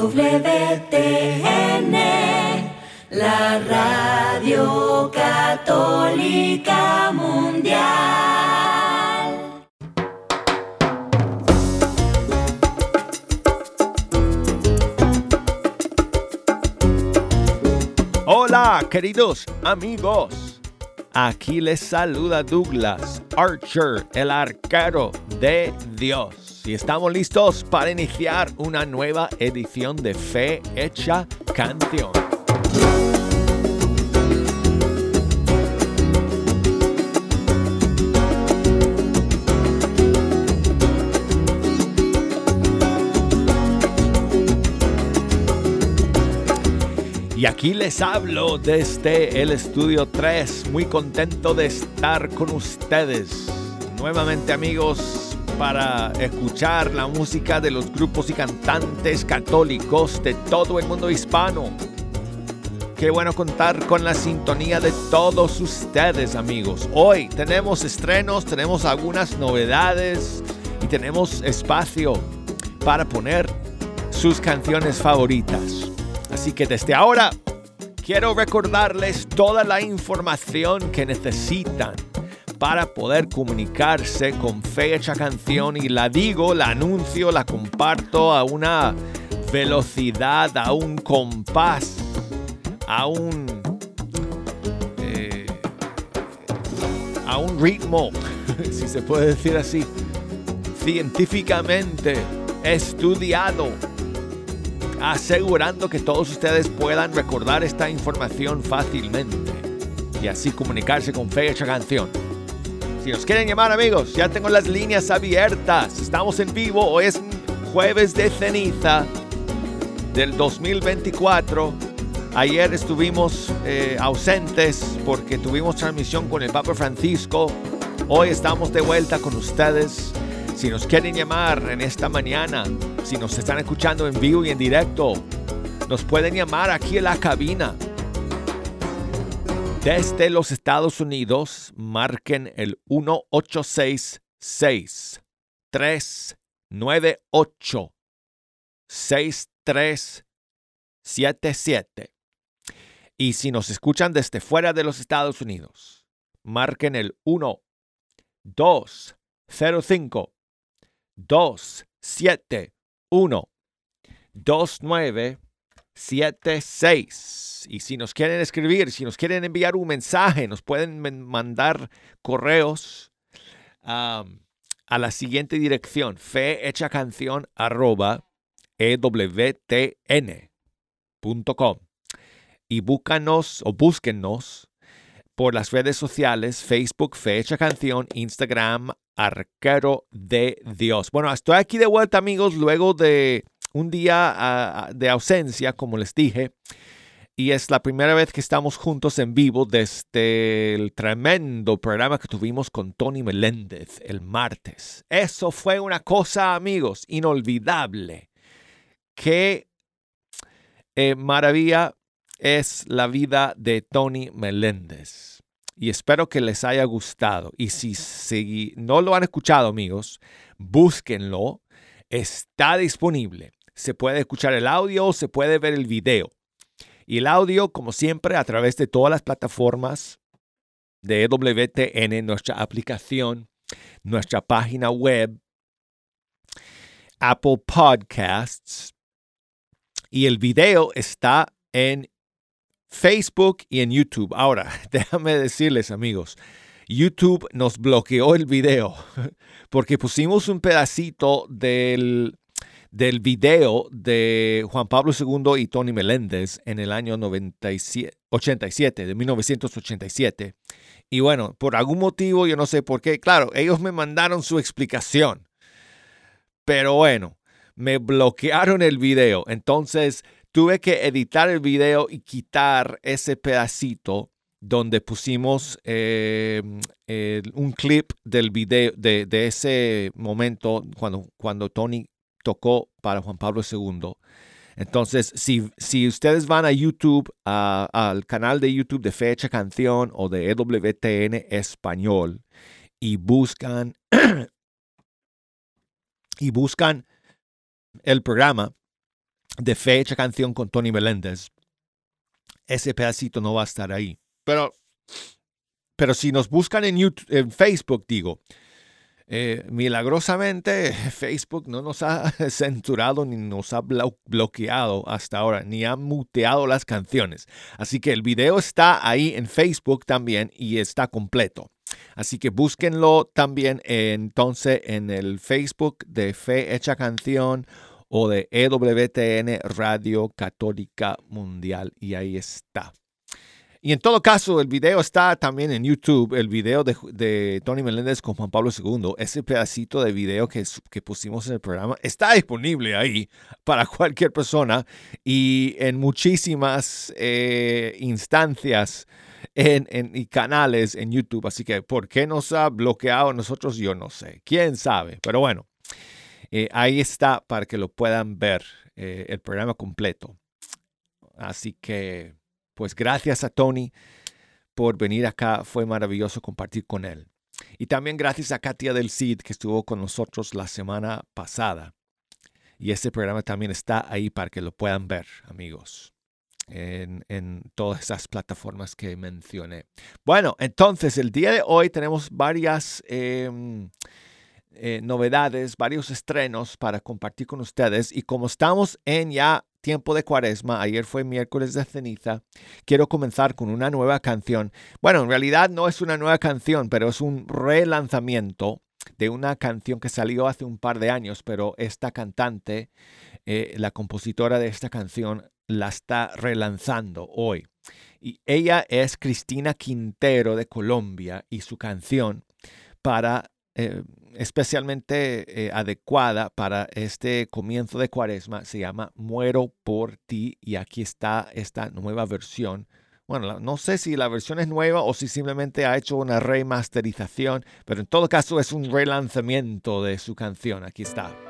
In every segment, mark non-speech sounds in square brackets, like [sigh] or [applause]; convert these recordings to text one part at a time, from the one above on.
EWTN, la radio católica mundial. Hola, queridos amigos. Aquí les saluda Douglas Archer, el arquero de Dios. Y estamos listos para iniciar una nueva edición de Fe Hecha Canción. Y aquí les hablo desde el estudio 3, muy contento de estar con ustedes. Nuevamente amigos, para escuchar la música de los grupos y cantantes católicos de todo el mundo hispano. Qué bueno contar con la sintonía de todos ustedes amigos. Hoy tenemos estrenos, tenemos algunas novedades y tenemos espacio para poner sus canciones favoritas. Así que desde ahora quiero recordarles toda la información que necesitan para poder comunicarse con Fecha Canción y la digo, la anuncio, la comparto a una velocidad, a un compás, a un... eh, a un ritmo, [laughs] si se puede decir así, científicamente estudiado asegurando que todos ustedes puedan recordar esta información fácilmente y así comunicarse con Fecha Canción. Si nos quieren llamar amigos, ya tengo las líneas abiertas. Estamos en vivo, hoy es jueves de ceniza del 2024. Ayer estuvimos eh, ausentes porque tuvimos transmisión con el Papa Francisco. Hoy estamos de vuelta con ustedes. Si nos quieren llamar en esta mañana, si nos están escuchando en vivo y en directo, nos pueden llamar aquí en la cabina. Desde los Estados Unidos, marquen el 1866 398 6377. Y si nos escuchan desde fuera de los Estados Unidos, marquen el 1 205 271 2976. Y si nos quieren escribir, si nos quieren enviar un mensaje, nos pueden mandar correos a la siguiente dirección: fehechacanción arroba e. Y búscanos o búsquennos por las redes sociales, Facebook, Fecha Canción, Instagram, Arquero de Dios. Bueno, estoy aquí de vuelta, amigos, luego de un día de ausencia, como les dije. Y es la primera vez que estamos juntos en vivo desde el tremendo programa que tuvimos con Tony Meléndez el martes. Eso fue una cosa, amigos, inolvidable. Qué eh, maravilla es la vida de Tony Meléndez. Y espero que les haya gustado. Y si, si no lo han escuchado, amigos, búsquenlo. Está disponible. Se puede escuchar el audio, se puede ver el video. Y el audio, como siempre, a través de todas las plataformas de WTN, nuestra aplicación, nuestra página web, Apple Podcasts. Y el video está en Facebook y en YouTube. Ahora, [laughs] déjame decirles, amigos, YouTube nos bloqueó el video [laughs] porque pusimos un pedacito del, del video de Juan Pablo II y Tony Meléndez en el año 97, 87, de 1987. Y bueno, por algún motivo, yo no sé por qué, claro, ellos me mandaron su explicación. Pero bueno, me bloquearon el video. Entonces tuve que editar el video y quitar ese pedacito donde pusimos eh, un clip del video de, de ese momento cuando, cuando Tony tocó para Juan Pablo II. Entonces, si, si ustedes van a YouTube, a- al canal de YouTube de Fecha Canción o de EWTN Español y buscan [clears throat] y buscan el programa, de Fecha Canción con Tony Meléndez, ese pedacito no va a estar ahí. Pero, pero si nos buscan en, YouTube, en Facebook, digo, eh, milagrosamente [laughs] Facebook no nos ha [laughs] censurado ni nos ha bloqueado hasta ahora, ni ha muteado las canciones. Así que el video está ahí en Facebook también y está completo. Así que búsquenlo también entonces en el Facebook de Fe Hecha Canción o de EWTN Radio Católica Mundial y ahí está. Y en todo caso, el video está también en YouTube, el video de, Tony Meléndez con Juan Pablo II. Ese pedacito de video que, que, pusimos en el programa está disponible ahí para cualquier persona y en muchísimas eh, instancias en, y canales en YouTube. Así que, ¿por qué nos ha bloqueado nosotros? Yo no sé. ¿Quién sabe? Pero bueno, eh, ahí está para que lo puedan ver eh, el programa completo. Así que pues gracias a Tony por venir acá. Fue maravilloso compartir con él. Y también gracias a Katia del CID que estuvo con nosotros la semana pasada. Y este programa también está ahí para que lo puedan ver, amigos, en, todas esas plataformas que mencioné. Bueno, entonces el día de hoy tenemos varias em, eh, novedades, varios estrenos para compartir con ustedes. Y como estamos en ya tiempo de cuaresma, ayer fue miércoles de ceniza, quiero comenzar con una nueva canción. Bueno, en realidad no es una nueva canción, pero es un relanzamiento de una canción que salió hace un par de años, pero esta cantante, eh, la compositora de esta canción, la está relanzando hoy. Y ella es Cristina Quintero de Colombia y su canción para eh, especialmente eh, adecuada para este comienzo de cuaresma se llama Muero por ti y aquí está esta nueva versión. Bueno, no sé si la versión es nueva o si simplemente ha hecho una remasterización, pero en todo caso es un relanzamiento de su canción. Aquí está.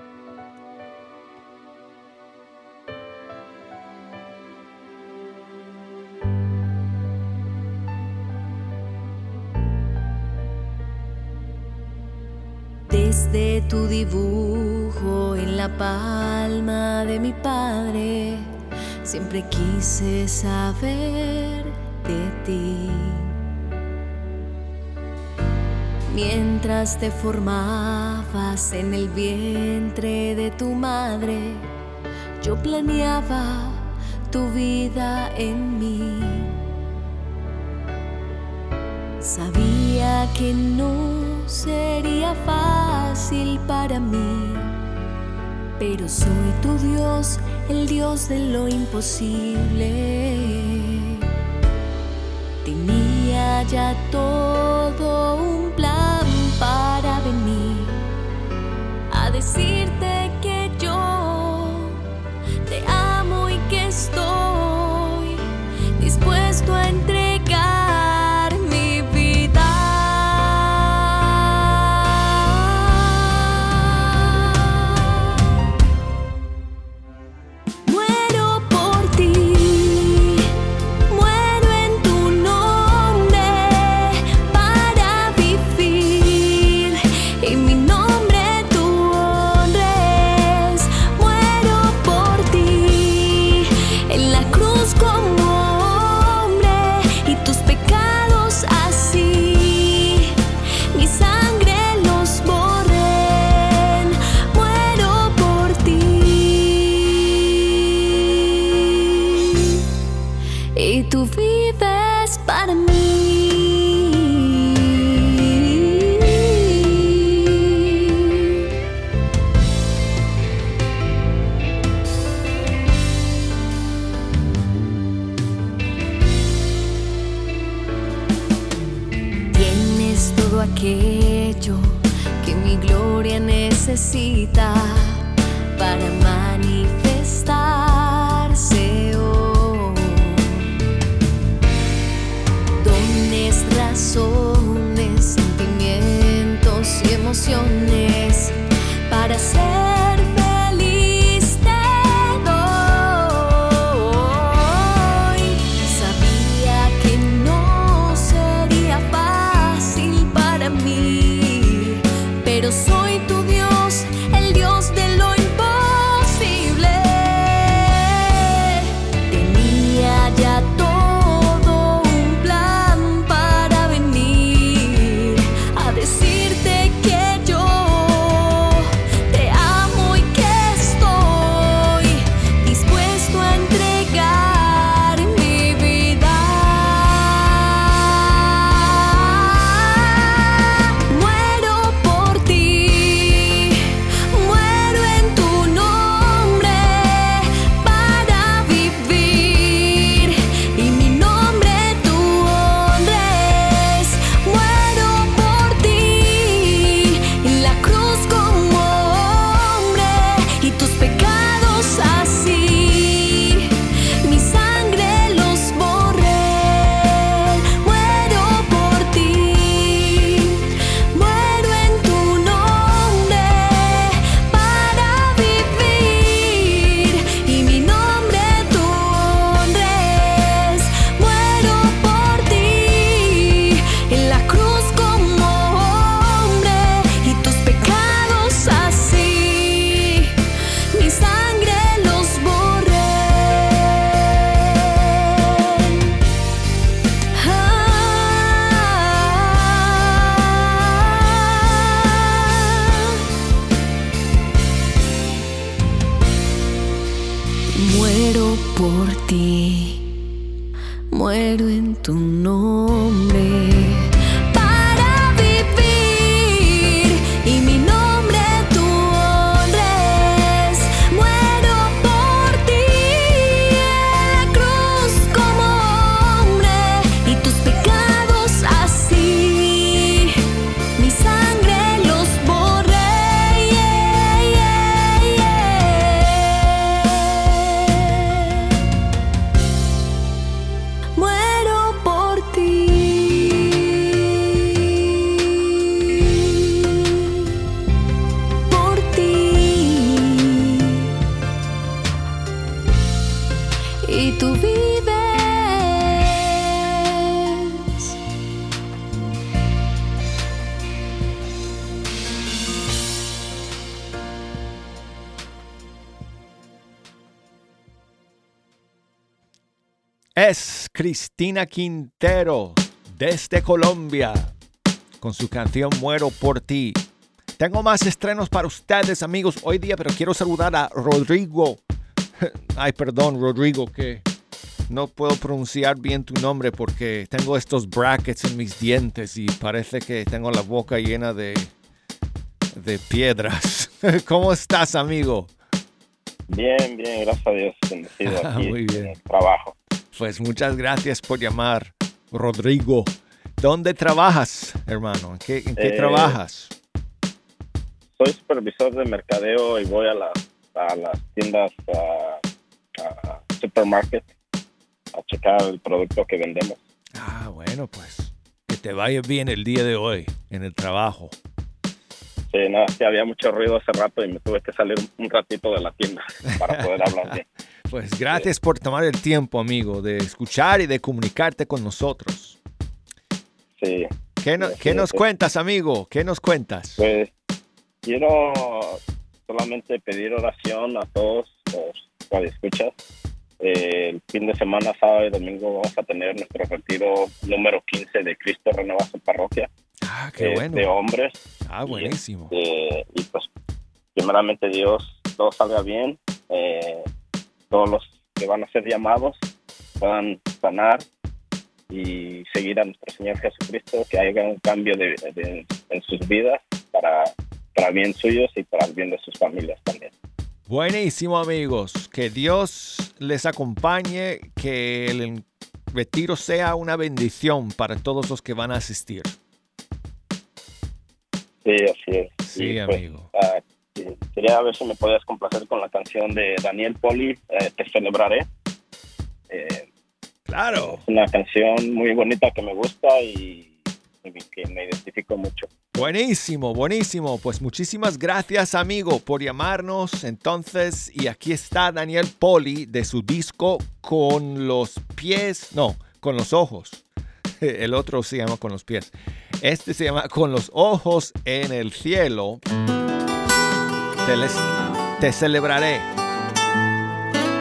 Tu dibujo en la palma de mi padre, siempre quise saber de ti. Mientras te formabas en el vientre de tu madre, yo planeaba tu vida en mí. Sabía que no sería fácil para mí, pero soy tu Dios, el Dios de lo imposible. Tenía ya todo un plan para venir a decirte Cristina Quintero desde Colombia con su canción Muero por ti. Tengo más estrenos para ustedes amigos hoy día, pero quiero saludar a Rodrigo. [laughs] Ay, perdón Rodrigo, que no puedo pronunciar bien tu nombre porque tengo estos brackets en mis dientes y parece que tengo la boca llena de, de piedras. [laughs] ¿Cómo estás, amigo? Bien, bien, gracias a Dios. Bendecido [laughs] aquí Muy bien. En el trabajo. Pues muchas gracias por llamar, Rodrigo. ¿Dónde trabajas, hermano? ¿En qué, eh, trabajas? Soy supervisor de mercadeo y voy a, a las tiendas, a, a supermarket, a checar el producto que vendemos. Ah, bueno, pues que te vaya bien el día de hoy en el trabajo. Sí, no, sí, había mucho ruido hace rato y me tuve que salir un ratito de la tienda para poder hablar bien. [laughs] Pues gracias por tomar el tiempo, amigo, de escuchar y de comunicarte con nosotros. Sí. ¿Qué, nos cuentas, amigo? ¿Qué nos cuentas? Pues quiero solamente pedir oración a todos los escuchas. Eh, el fin de semana, sábado y domingo, vamos a tener nuestro retiro número 15 de Cristo Renueva su parroquia. Ah, qué bueno. De hombres. Ah, buenísimo. Y, este, y pues, primeramente Dios, todo salga bien. Eh, todos los que van a ser llamados puedan sanar y seguir a nuestro Señor Jesucristo, que haya un cambio de, en sus vidas para, para bien suyos y para el bien de sus familias también. Buenísimo amigos, que Dios les acompañe, que el retiro sea una bendición para todos los que van a asistir. Sí, así es. Sí, pues, amigo. Quería ver si me podías complacer con la canción de Daniel Poli, eh, Te celebraré. Eh, claro. Es una canción muy bonita que me gusta y, que me identifico mucho. Buenísimo, buenísimo. Pues muchísimas gracias, amigo, por llamarnos. Entonces, y aquí está Daniel Poli de su disco Con los pies, no, con los ojos. [laughs] El otro se llama Con los pies. Este se llama Con los ojos en el cielo te, celebraré.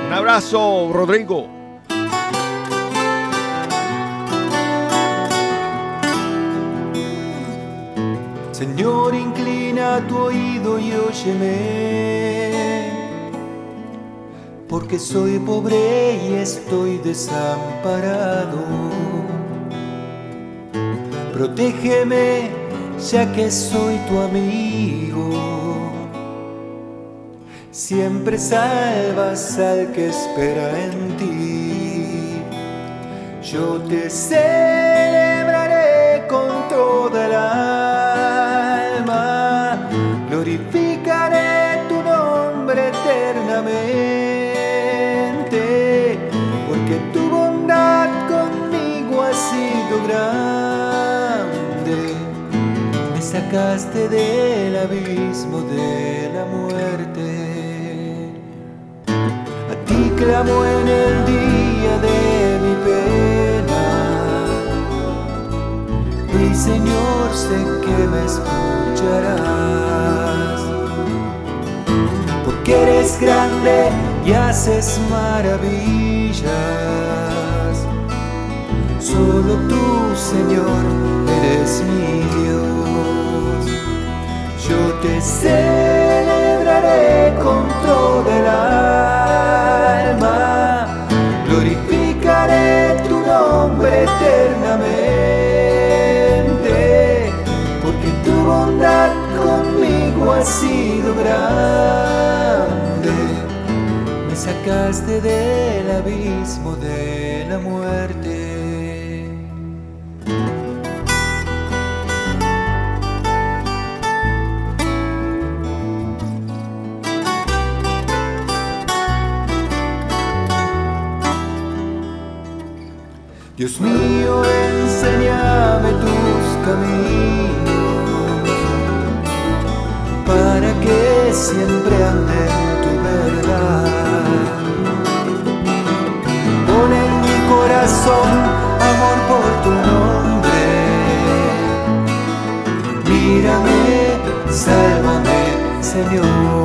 Un abrazo, Rodrigo. Señor, inclina tu oído y óyeme, porque soy pobre y estoy desamparado. Protégeme, ya que soy tu amigo siempre salvas al que espera en ti. Yo te celebraré con toda el alma, glorificaré tu nombre eternamente, porque tu bondad conmigo ha sido grande. Me sacaste del abismo de la muerte clamo en el día de mi pena. Mi Señor, sé que me escucharás, porque eres grande y haces maravillas. Solo tú, Señor, eres mi Dios yo te celebraré con toda el alma, glorificaré tu nombre eternamente, porque tu bondad conmigo ha sido grande, me sacaste del abismo de la muerte. Dios mío, enséñame tus caminos para que siempre ande tu verdad. Pon en mi corazón amor por tu nombre. Mírame, sálvame, Señor.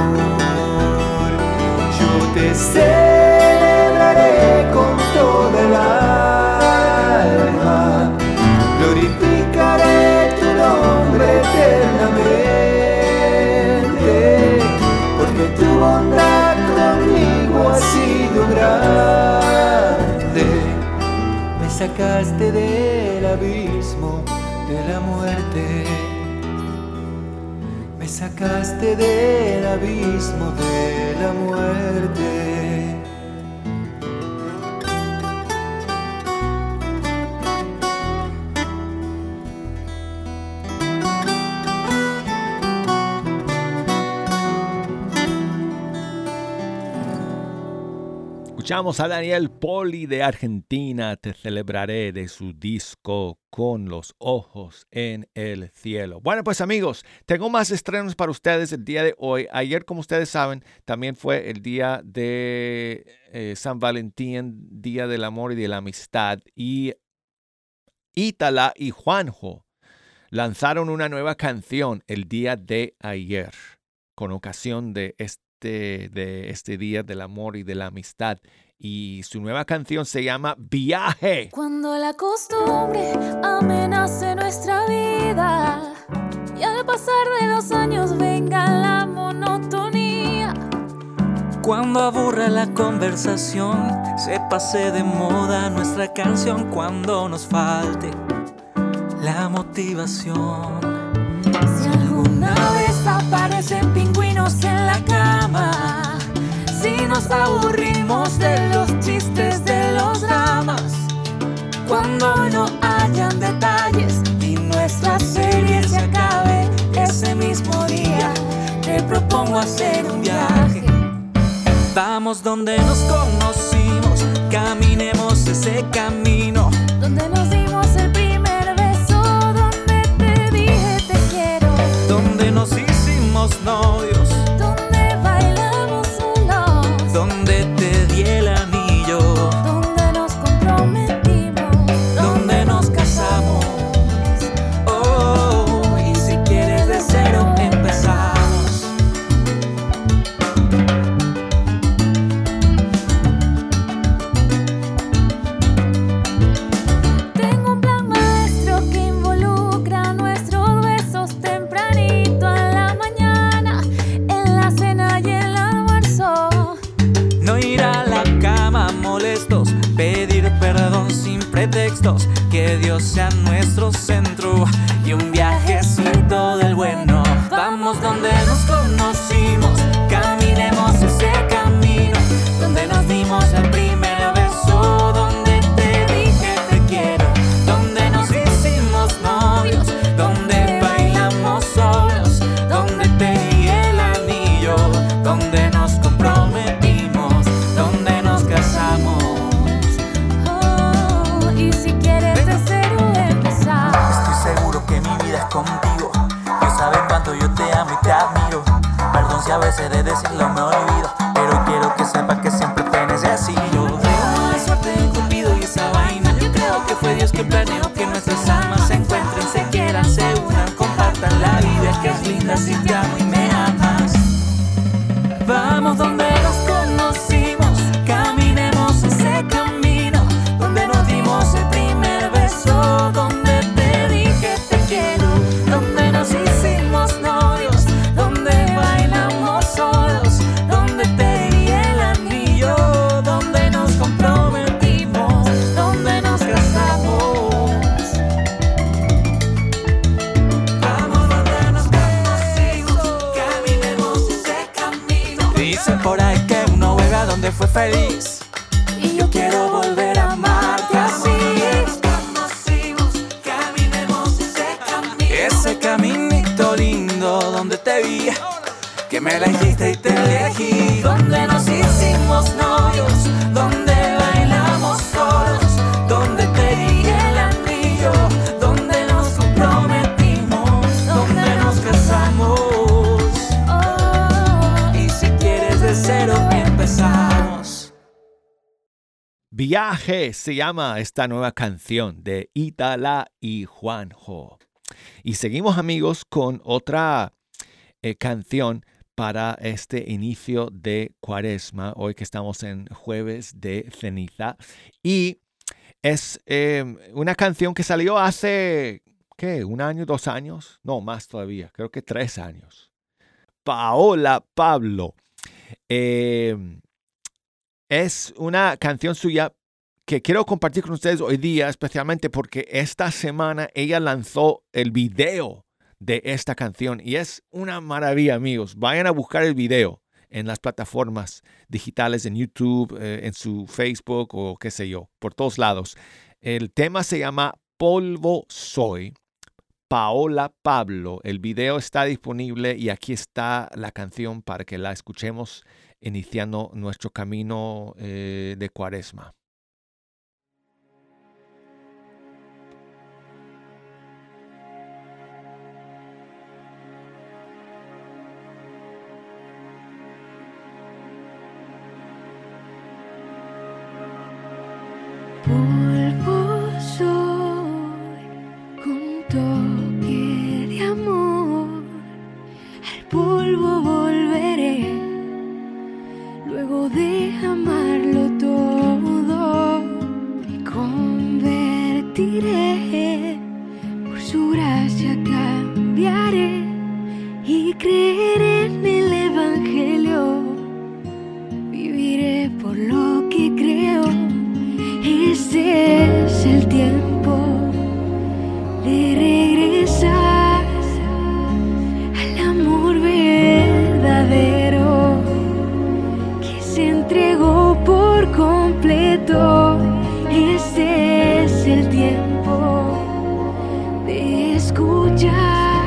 Sacaste del abismo de la muerte. Me sacaste del abismo de la muerte. Escuchamos a Daniel Poli de Argentina, Te celebraré de su disco Con los ojos en el cielo. Bueno, pues amigos, tengo más estrenos para ustedes el día de hoy. Ayer, como ustedes saben, también fue el día de eh, San Valentín, Día del Amor y de la Amistad. Y Ítala y Juanjo lanzaron una nueva canción el día de ayer, con ocasión de este de este día del amor y de la amistad. Y su nueva canción se llama Viaje. Cuando la costumbre amenace nuestra vida y al pasar de los años venga la monotonía. Cuando aburra la conversación, se pase de moda nuestra canción cuando nos falte la motivación. Si alguna vez aparecen pingüinos en la cama, nos aburrimos de los chistes de los dramas, cuando no hayan detalles y nuestra serie se acabe ese mismo día, te propongo hacer un viaje. Vamos donde nos conocimos, caminemos ese camino. Donde nos dimos el primer beso, donde te dije te quiero, donde nos hicimos novios, Si a veces de decirlo me olvido, pero quiero que sepas que siempre Se llama esta nueva canción de Itala y Juanjo. Y seguimos amigos con otra eh, canción para este inicio de cuaresma, hoy que estamos en jueves de ceniza. Y es eh, una canción que salió hace, ¿qué? ¿Un año, dos años? No, más todavía, creo que tres años. Paola Pablo. Eh, es una canción suya que quiero compartir con ustedes hoy día, especialmente porque esta semana ella lanzó el video de esta canción y es una maravilla, amigos. Vayan a buscar el video en las plataformas digitales, en YouTube, eh, en su Facebook o qué sé yo, por todos lados. El tema se llama Polvo Soy. Paola Pablo. El video está disponible y aquí está la canción para que la escuchemos iniciando nuestro camino eh, de cuaresma. Se entregó por completo. Este es el tiempo de escuchar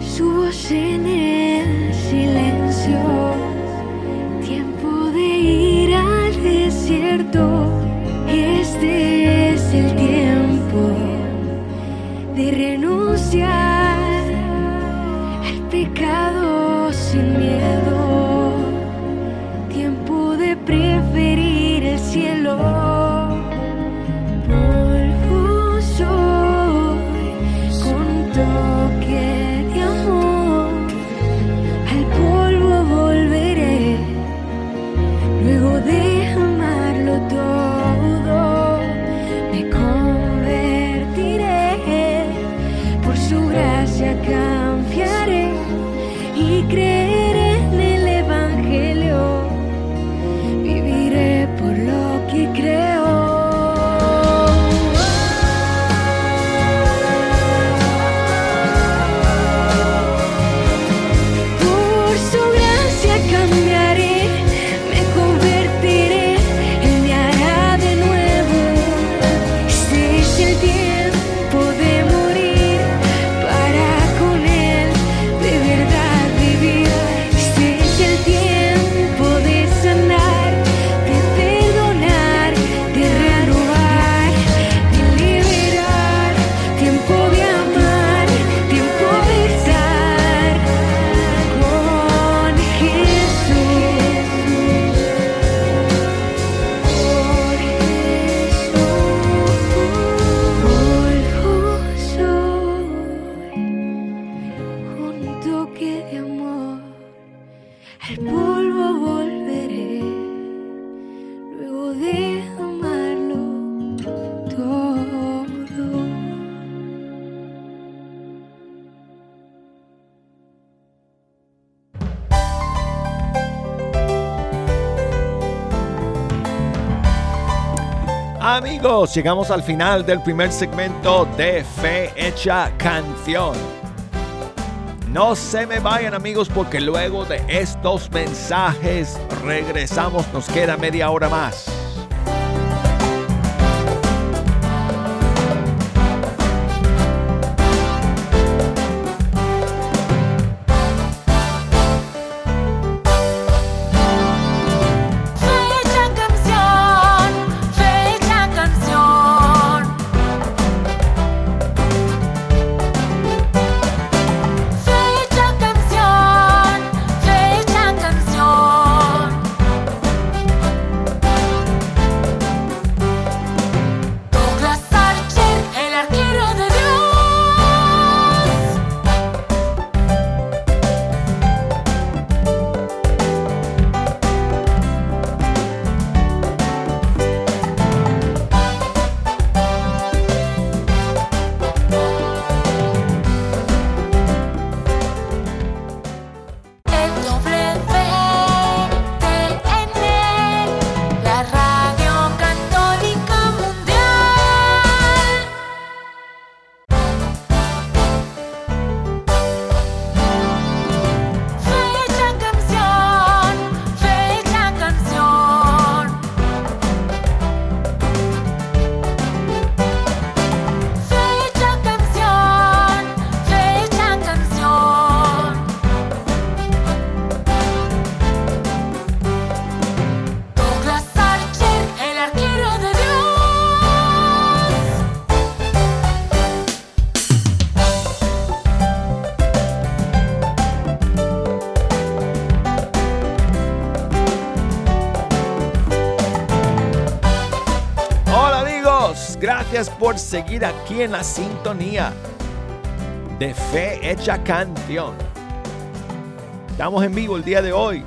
su voz en el silencio. Tiempo de ir al desierto. Llegamos al final del primer segmento de Fe Hecha Canción. No se me vayan amigos porque luego de estos mensajes regresamos, nos queda media hora más. Seguir aquí en la sintonía de Fe Hecha Canción. Estamos en vivo el día de hoy,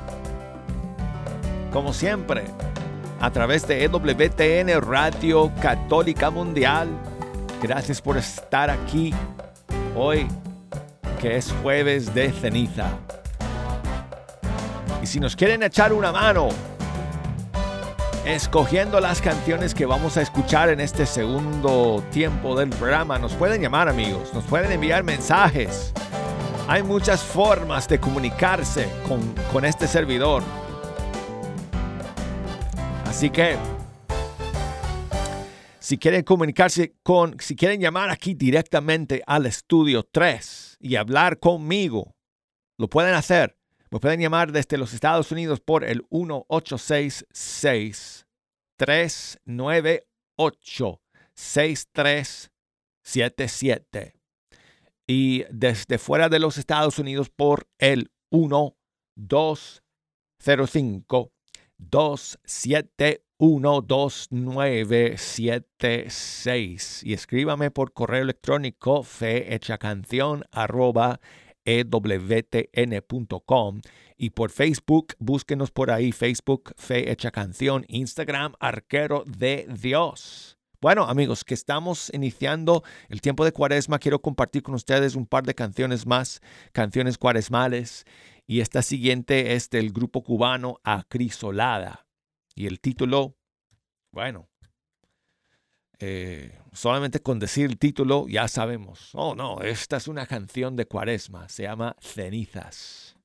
como siempre, a través de EWTN Radio Católica Mundial. Gracias por estar aquí hoy, que es jueves de ceniza. Y si nos quieren echar una mano escogiendo las canciones que vamos a escuchar en este segundo tiempo del programa. Nos pueden llamar amigos, nos pueden enviar mensajes. Hay muchas formas de comunicarse con, con este servidor. Así que, si quieren comunicarse con, si quieren llamar aquí directamente al estudio 3 y hablar conmigo, lo pueden hacer. Me pueden llamar desde los Estados Unidos por el 1866 398 6377 y desde fuera de los Estados Unidos por el 1205 271 2976 y escríbame por correo electrónico canción arroba ewtn.com y por Facebook, búsquenos por ahí, Facebook, Fe Hecha Canción, Instagram, Arquero de Dios. Bueno, amigos, que estamos iniciando el tiempo de cuaresma, quiero compartir con ustedes un par de canciones más, canciones cuaresmales, y esta siguiente es del grupo cubano Acrisolada. Y el título, bueno, eh, solamente con decir el título ya sabemos, oh no, esta es una canción de cuaresma, se llama Cenizas.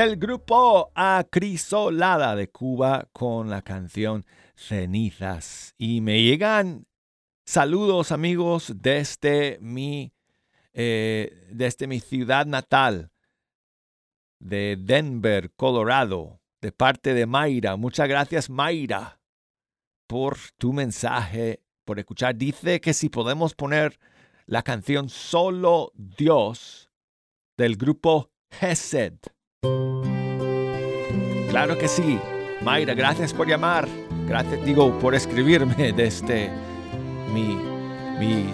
El grupo Acrisolada de Cuba con la canción Cenizas. Y me llegan saludos amigos desde mi, eh, desde mi ciudad natal de Denver, Colorado, de parte de Mayra. Muchas gracias Mayra por tu mensaje, por escuchar. Dice que si podemos poner la canción Solo Dios del grupo Hesed. Claro que sí. Mayra, gracias por llamar. Gracias, digo, por escribirme [laughs] desde mi, mi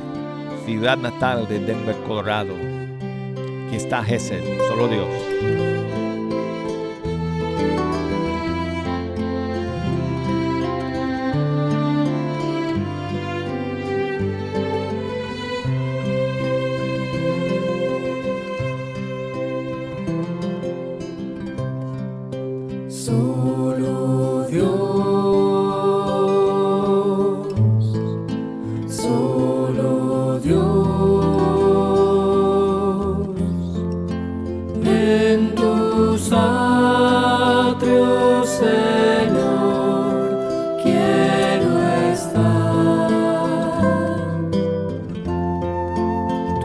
ciudad natal de Denver, Colorado. Aquí está Gesed, solo Dios.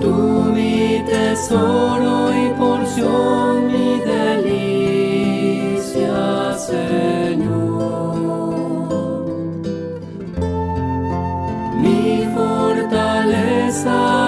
tú mi tesoro y porción, mi delicia, Señor. Mi fortaleza.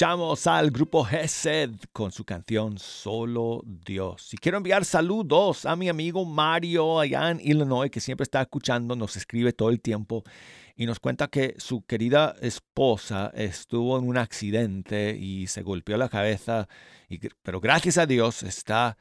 Escuchamos al grupo Hesed con su canción Solo Dios. Y quiero enviar saludos a mi amigo Mario allá en Illinois, que siempre está escuchando, nos escribe todo el tiempo y nos cuenta que su querida esposa estuvo en un accidente y se golpeó la cabeza, pero gracias a Dios está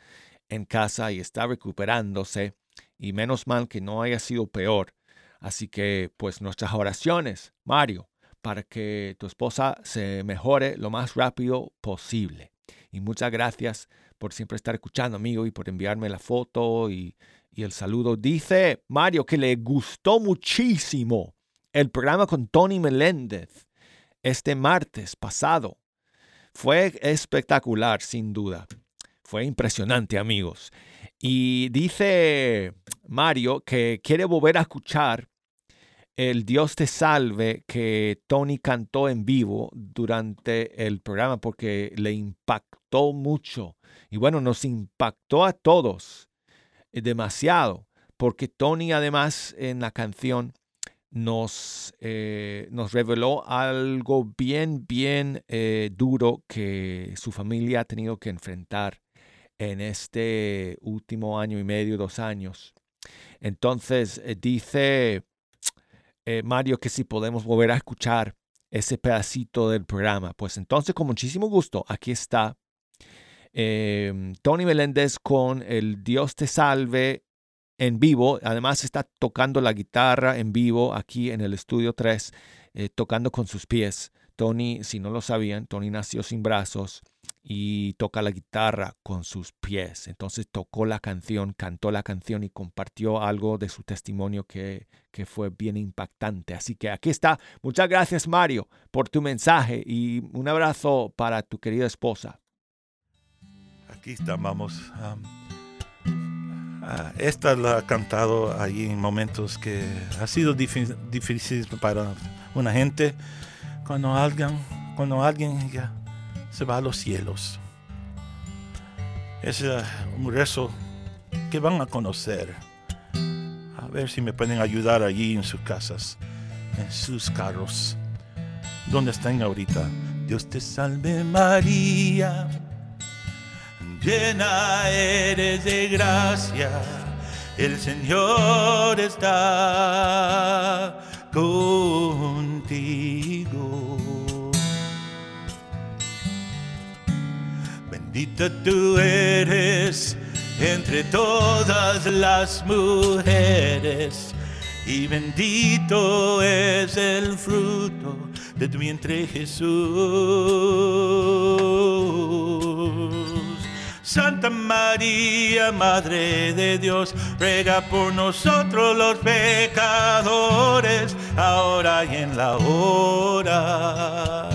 en casa y está recuperándose y menos mal que no haya sido peor. Así que pues nuestras oraciones, Mario, para que tu esposa se mejore lo más rápido posible. Y muchas gracias por siempre estar escuchando, amigo, y por enviarme la foto y, el saludo. Dice Mario que le gustó muchísimo el programa con Tony Meléndez este martes pasado. Fue espectacular, sin duda. Fue impresionante, amigos. Y dice Mario que quiere volver a escuchar el Dios te salve que Tony cantó en vivo durante el programa porque le impactó mucho. Y bueno, nos impactó a todos eh, demasiado porque Tony además en la canción nos, eh, nos reveló algo bien, bien eh, duro que su familia ha tenido que enfrentar en este último año y medio, dos años. Entonces dice eh, Mario, que si podemos volver a escuchar ese pedacito del programa. Pues entonces, con muchísimo gusto, aquí está em, Tony Meléndez con el Dios te salve en vivo. Además está tocando la guitarra en vivo aquí en el estudio 3, eh, tocando con sus pies. Tony, si no lo sabían, Tony nació sin brazos y toca la guitarra con sus pies. Entonces tocó la canción, cantó la canción y compartió algo de su testimonio que, que fue bien impactante. Así que aquí está. Muchas gracias Mario por tu mensaje y un abrazo para tu querida esposa. Aquí estamos. Ah, esta la ha cantado allí en momentos que ha sido difícil para una gente. Cuando alguien, cuando alguien ya se va a los cielos. Es un rezo que van a conocer. A ver si me pueden ayudar allí en sus casas, en sus carros, donde están ahorita. Dios te salve María, llena eres de gracia, el Señor está contigo. Bendita tú eres entre todas las mujeres y bendito es el fruto de tu vientre Jesús. Santa María, Madre de Dios, ruega por nosotros los pecadores, ahora y en la hora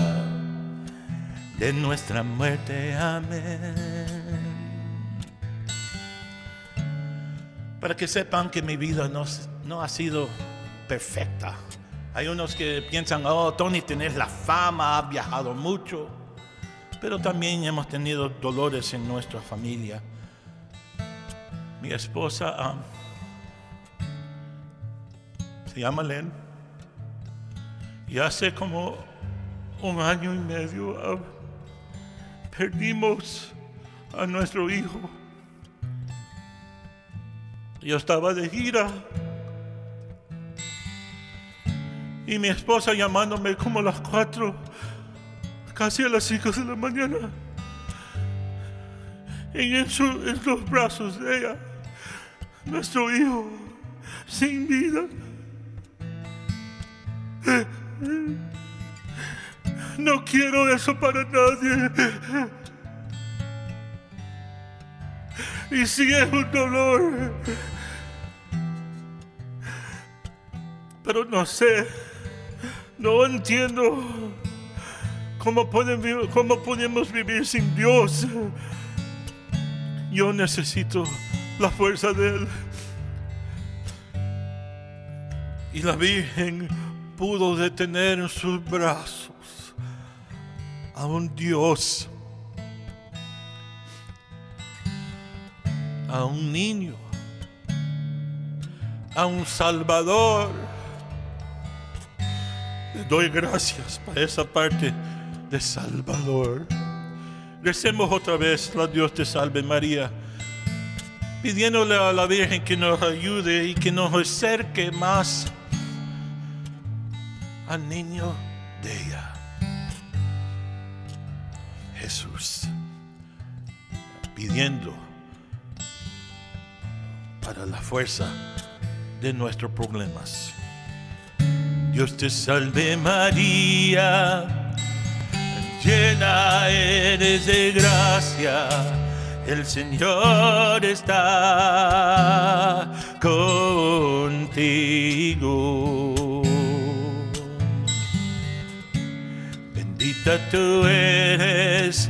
de nuestra muerte. Amén. Para que sepan que mi vida no, no ha sido perfecta. Hay unos que piensan, oh, Tony, tienes la fama, has viajado mucho pero también hemos tenido dolores en nuestra familia. Mi esposa ah, se llama Len y hace como un año y medio ah, perdimos a nuestro hijo. Yo estaba de gira y mi esposa llamándome como a las cuatro casi a las 5 de la mañana. En, en los brazos de ella, nuestro hijo, sin vida. No quiero eso para nadie. Y si es un dolor. Pero no sé, no entiendo ¿Cómo, ¿Cómo podemos vivir sin Dios? Yo necesito la fuerza de Él. Y la Virgen pudo detener en sus brazos a un Dios, a un niño, a un Salvador. Le doy gracias para esa parte de Salvador. Recemos otra vez, la Dios te salve María, pidiéndole a la Virgen que nos ayude y que nos acerque más al niño pidiendo para la fuerza de nuestros problemas. Dios te salve María llena eres de gracia, el Señor está contigo. Bendita tú eres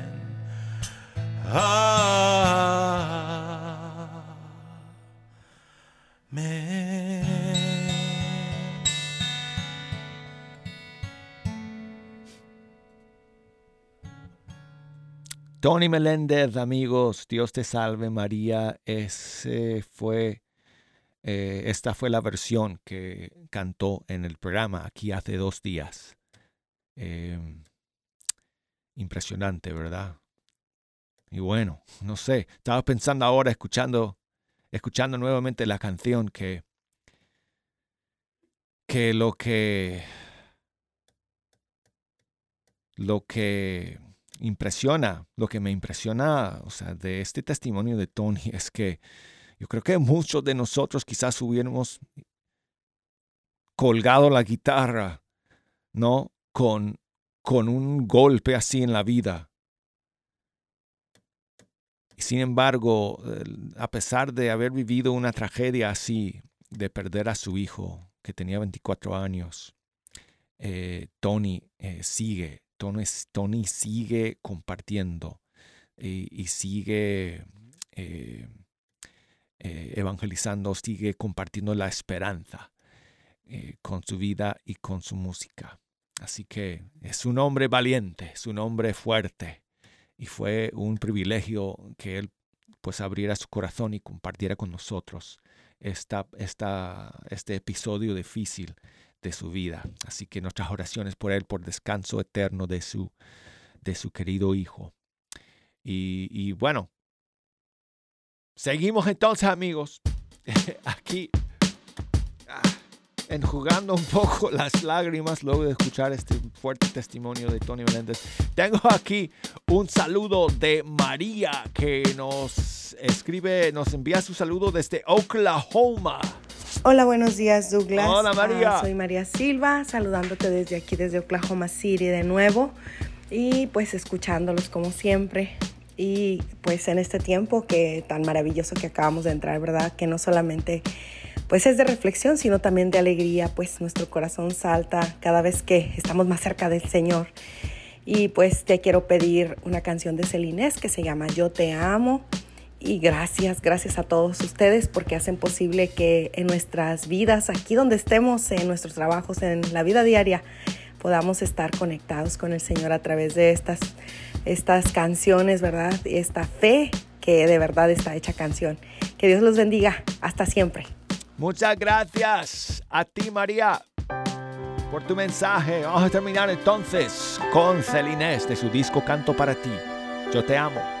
Tony Meléndez, amigos, Dios te salve María. Ese fue, eh, esta fue la versión que cantó en el programa aquí hace dos días. Em, impresionante, ¿verdad? Y bueno, no sé, estaba pensando ahora, escuchando, escuchando nuevamente la canción que, que lo que, lo que impresiona, lo que me impresiona, o sea, de este testimonio de Tony es que yo creo que muchos de nosotros quizás hubiéramos colgado la guitarra, ¿no? Con, con un golpe así en la vida. Sin embargo, a pesar de haber vivido una tragedia así, de perder a su hijo, que tenía 24 años, eh, Tony eh, sigue Tony, sigue compartiendo y, sigue eh, eh, evangelizando, sigue compartiendo la esperanza eh, con su vida y con su música. Así que es un hombre valiente, es un hombre fuerte y fue un privilegio que él pues abriera su corazón y compartiera con nosotros esta, esta, este episodio difícil de su vida. Así que nuestras oraciones por él, por descanso eterno de su, de su querido hijo. Y, y bueno, seguimos entonces amigos, [laughs] aquí enjugando un poco [laughs] las lágrimas luego de escuchar este fuerte testimonio de Tony Meléndez. Tengo aquí un saludo de María que nos escribe, nos envía su saludo desde Oklahoma. Hola, buenos días Douglas. Hola, María. Ah, soy María Silva, saludándote desde aquí, desde Oklahoma City de nuevo y pues escuchándolos como siempre. Y pues en este tiempo que tan maravilloso que acabamos de entrar, ¿verdad? Que no solamente pues es de reflexión, sino también de alegría, pues nuestro corazón salta cada vez que estamos más cerca del Señor. Y pues te quiero pedir una canción de Celinés que se llama Yo te amo. Y gracias, gracias a todos ustedes porque hacen posible que en nuestras vidas, aquí donde estemos, en nuestros trabajos, en la vida diaria, podamos estar conectados con el Señor a través de estas, estas canciones, ¿verdad? Esta fe que de verdad está hecha canción. Que Dios los bendiga. Hasta siempre. Muchas gracias a ti María por tu mensaje. Vamos a terminar entonces con Celinés de su disco Canto para ti. Yo te amo.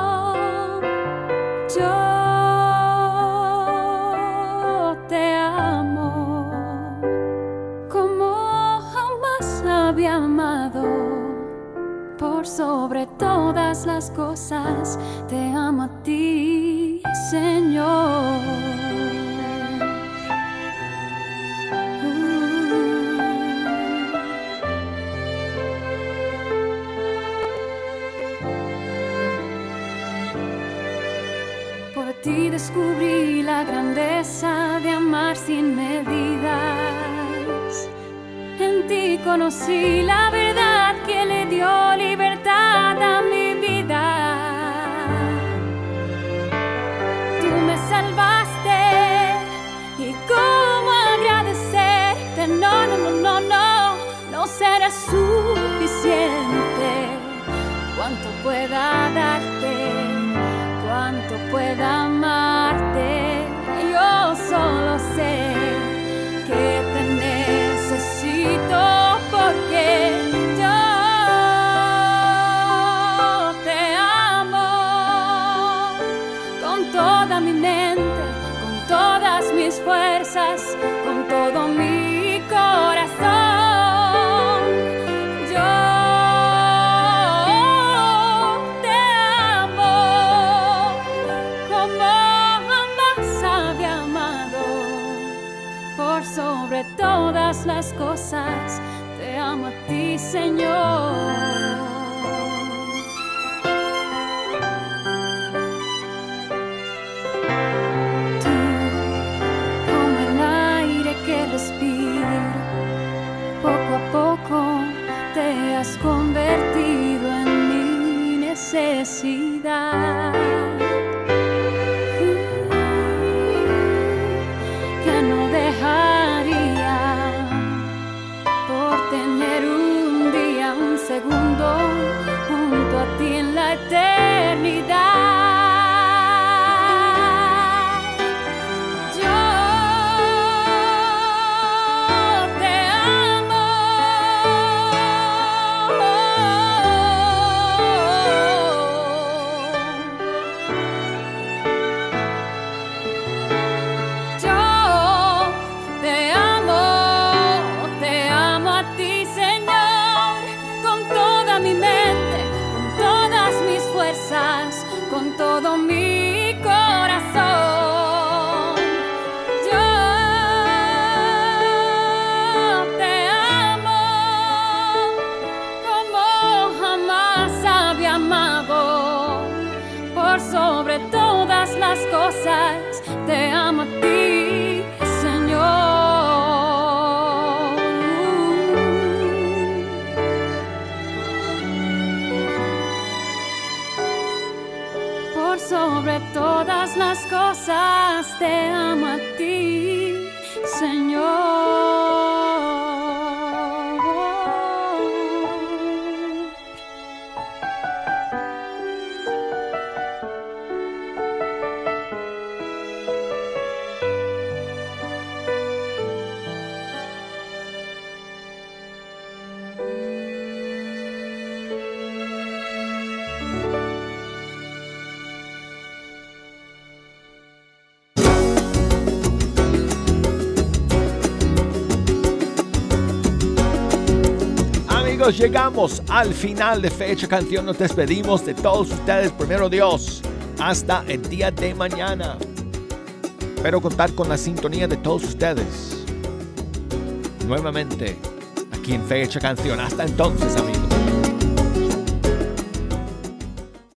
Suficiente. Cuanto pueda darte cuánto pueda amarte. Las cosas, te amo a ti, Señor. Tú, como el aire que respiro, poco a poco te has convertido en mi necesidad. Cosas llegamos al final de Fecha Canción. Nos despedimos de todos ustedes, primero Dios, hasta el día de mañana. Espero contar con la sintonía de todos ustedes. Nuevamente, aquí en Fecha Canción. Hasta entonces, amigos.